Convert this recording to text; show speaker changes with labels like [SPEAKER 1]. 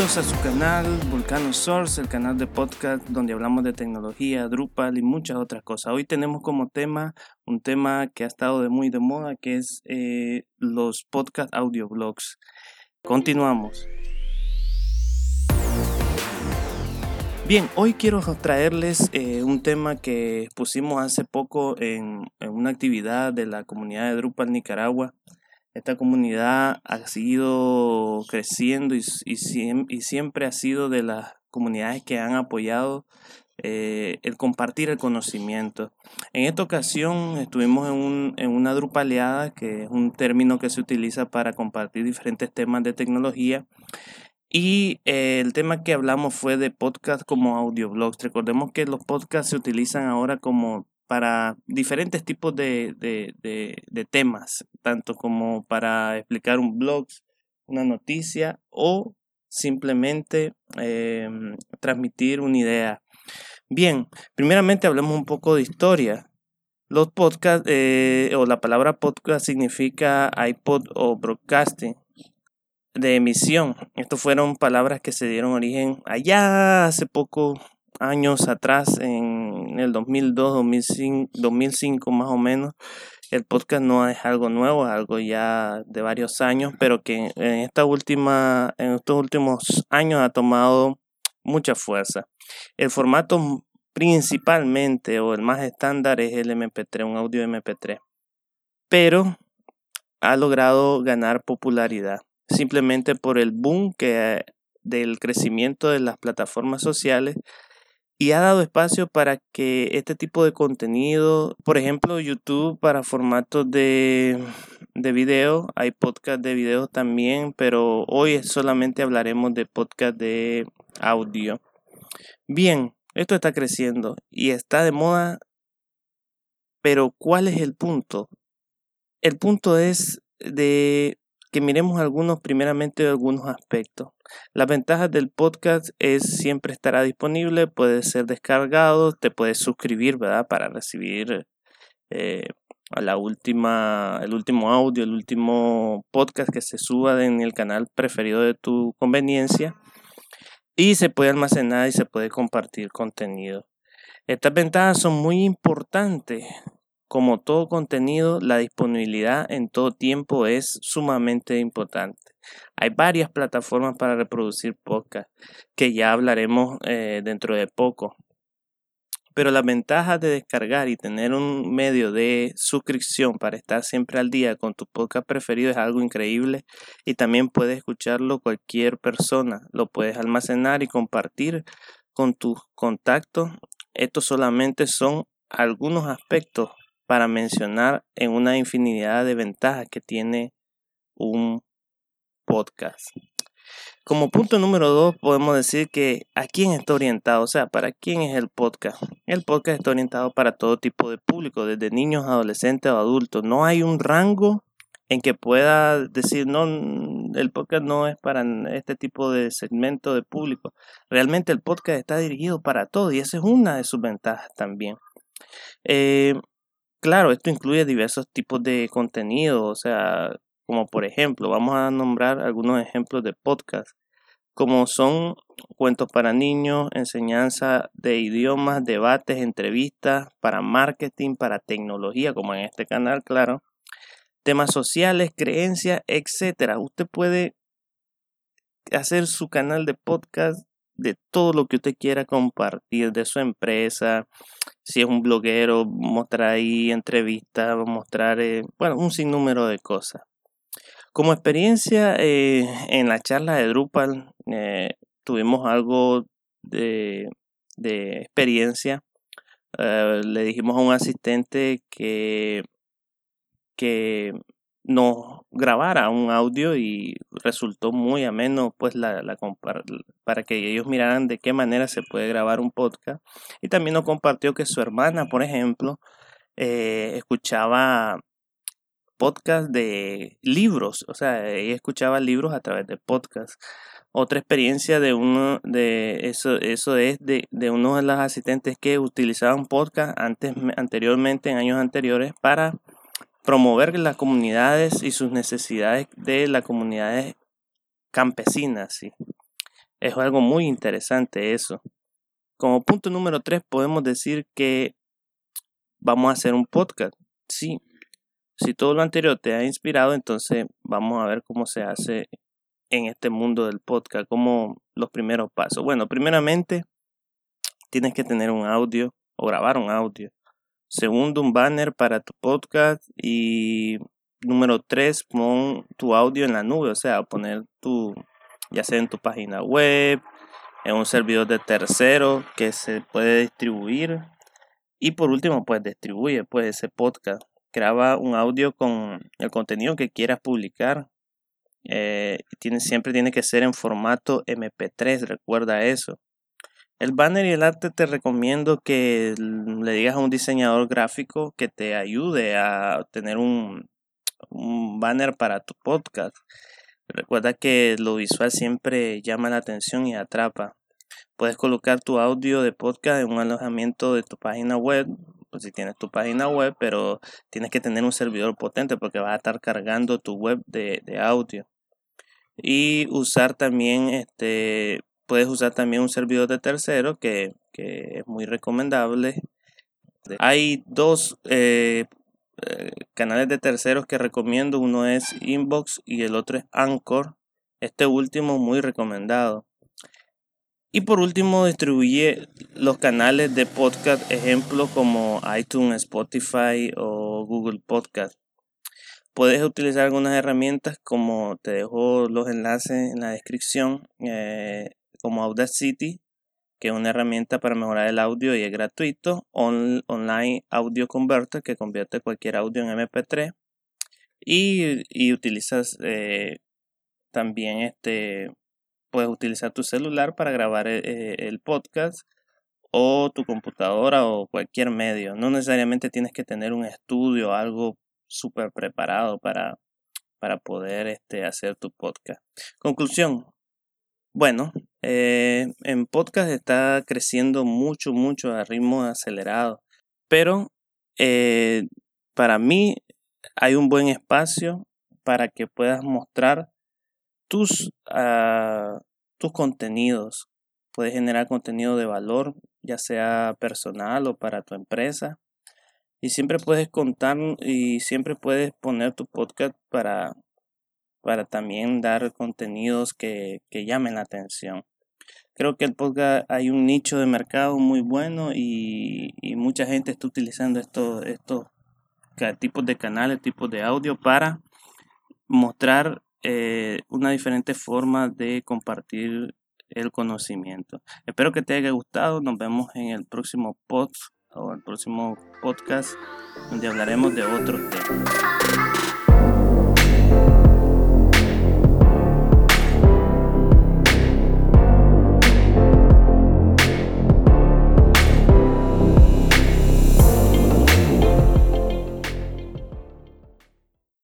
[SPEAKER 1] Bienvenidos a su canal Vulcano Source, el canal de podcast donde hablamos de tecnología, Drupal y muchas otras cosas. Hoy tenemos como tema un tema que ha estado de muy de moda, que es eh, los podcast audio blogs. Continuamos. Bien, hoy quiero traerles eh, un tema que pusimos hace poco en una actividad de la comunidad de Drupal Nicaragua esta comunidad ha seguido creciendo y, siempre ha sido de las comunidades que han apoyado eh, el compartir el conocimiento. En esta ocasión estuvimos en, una drupaleada, que es un término que se utiliza para compartir diferentes temas de tecnología. Y eh, el tema que hablamos fue de podcast como audioblogs. Recordemos que los podcasts se utilizan ahora como para diferentes tipos de, temas, tanto como para explicar un blog, una noticia o simplemente em, transmitir una idea. Bien, primeramente hablemos un poco de historia. Los podcasts eh, o la palabra podcast significa iPod o broadcasting de emisión. Estas fueron palabras que se dieron origen allá hace poco años atrás, en el 2002, 2005, 2005 más o menos, el podcast no es algo nuevo, es algo ya de varios años, pero que en en estos últimos años ha tomado mucha fuerza. El formato principalmente o el más estándar es el MP3, un audio MP3. Pero ha logrado ganar popularidad simplemente por el boom que del crecimiento de las plataformas sociales y ha dado espacio para que este tipo de contenido, por ejemplo, YouTube para formatos de, de video, hay podcast de video también, pero hoy solamente hablaremos de podcast de audio. Bien, esto está creciendo y está de moda, pero ¿cuál es el punto? El punto es de que miremos algunos, primeramente algunos aspectos. Las ventajas del podcast es siempre estará disponible, puede ser descargado, te puedes suscribir, ¿verdad? Para recibir eh, a la última, el último audio, el último podcast que se suba en el canal preferido de tu conveniencia. Y se puede almacenar y se puede compartir contenido. Estas ventajas son muy importantes como todo contenido, la disponibilidad en todo tiempo es sumamente importante. Hay varias plataformas para reproducir podcast que ya hablaremos eh, dentro de poco. Pero la ventaja de descargar y tener un medio de suscripción para estar siempre al día con tu podcast preferido es algo increíble y también puedes escuclo cualquier persona. Lo puedes almacenar y compartir con tus contactos. Estos solamente son algunos aspectos para mencionar en una infinidad de ventajas que tiene un podcast. Como punto número dos, podemos decir que a quién está orientado, o sea, para quién es el podcast. El podcast está orientado para todo tipo de público, desde niños, adolescentes o adultos. No hay un rango en que pueda decir, no, el podcast no es para este tipo de segmento de público. Realmente el podcast está dirigido para todo y esa es una de sus ventajas también. Eh, Claro, esto incluye diversos tipos de contenido, o sea, como por ejemplo, vamos a nombrar algunos ejemplos de podcast, como son cuentos para niños, enseñanza de idiomas, debates, entrevistas, para marketing, para tecnología, como en este canal, claro, temas sociales, creencias, etcétera. Usted puede hacer su canal de podcast de todo lo que usted quiera compartir de su empresa. Si es un bloguero, mostrar ahí entrevistas, mostrar, eh, bueno, un sinnúmero de cosas. Como experiencia, eh, en la charla de Drupal eh, tuvimos algo de, de experiencia. le dijimos a un asistente que, que nos grabara un audio y resultó muy ameno pues la, la para que ellos miraran de qué manera se puede grabar un podcast. Y también nos compartió que su hermana por ejemplo eh, escuchaba podcast de libros o sea ella escuchaba libros a través de podcast. Otra experiencia de uno de eso eso es de, de uno de los asistentes que utilizaban podcast antes anteriormente en años anteriores para promover las comunidades y sus necesidades de las comunidades campesinas. ¿sí? Es algo muy interesante eso. Como punto número tres podemos decir que vamos a hacer un podcast. Sí, si todo lo anterior te ha inspirado, entonces vamos a ver cómo se hace en este mundo del podcast, como los primeros pasos. Bueno, primeramente tienes que tener un audio o grabar un audio. Segundo, un banner para tu podcast. Y número tres, pon tu audio en la nube, o sea, poner tu, ya sea en tu página web, en un servidor de tercero que se puede distribuir. Y por último, pues distribuye pues ese podcast. Graba un audio con el contenido que quieras publicar. Eh, tiene, siempre tiene que ser en formato MP3, recuerda eso. El banner y el arte te recomiendo que le digas a un diseñador gráfico que te ayude a tener un, banner para tu podcast. Recuerda que lo visual siempre llama la atención y atrapa. Puedes colocar tu audio de podcast en un alojamiento de tu página web, pues si tienes tu página web, pero tienes que tener un servidor potente porque va a estar cargando tu web de audio. Y usar también este Puedes usar también un servidor de tercero que, es muy recomendable. Hay dos eh, eh, canales de terceros que recomiendo. Uno es Inbox y el otro es Anchor. Este último muy recomendado. Y por último, distribuye los canales de podcast, ejemplo como iTunes, Spotify o Google Podcast. Puedes utilizar algunas herramientas como te dejo los enlaces en la descripción. Eh, como Audacity, que es una herramienta para mejorar el audio y es gratuito. online Audio Converter, que convierte cualquier audio en MP3. Y, utilizas eh, también este, puedes utilizar tu celular para grabar eh, el, podcast o tu computadora o cualquier medio. No necesariamente tienes que tener un estudio algo súper preparado para, para poder este, hacer tu podcast. Conclusión, bueno, eh, en podcast está creciendo mucho, mucho a ritmo acelerado, pero eh, para mí hay un buen espacio para que puedas mostrar tus, uh, tus contenidos. Puedes generar contenido de valor, ya sea personal o para tu empresa. Y siempre puedes contar y siempre puedes poner tu podcast para para también dar contenidos que, llamen la atención. Creo que el podcast hay un nicho de mercado muy bueno y, mucha gente está utilizando estos, estos tipos de canales, tipos de audio para mostrar eh, una diferente forma de compartir el conocimiento. Espero que te haya gustado. Nos vemos en el próximo pod o el próximo podcast donde hablaremos de otros temas.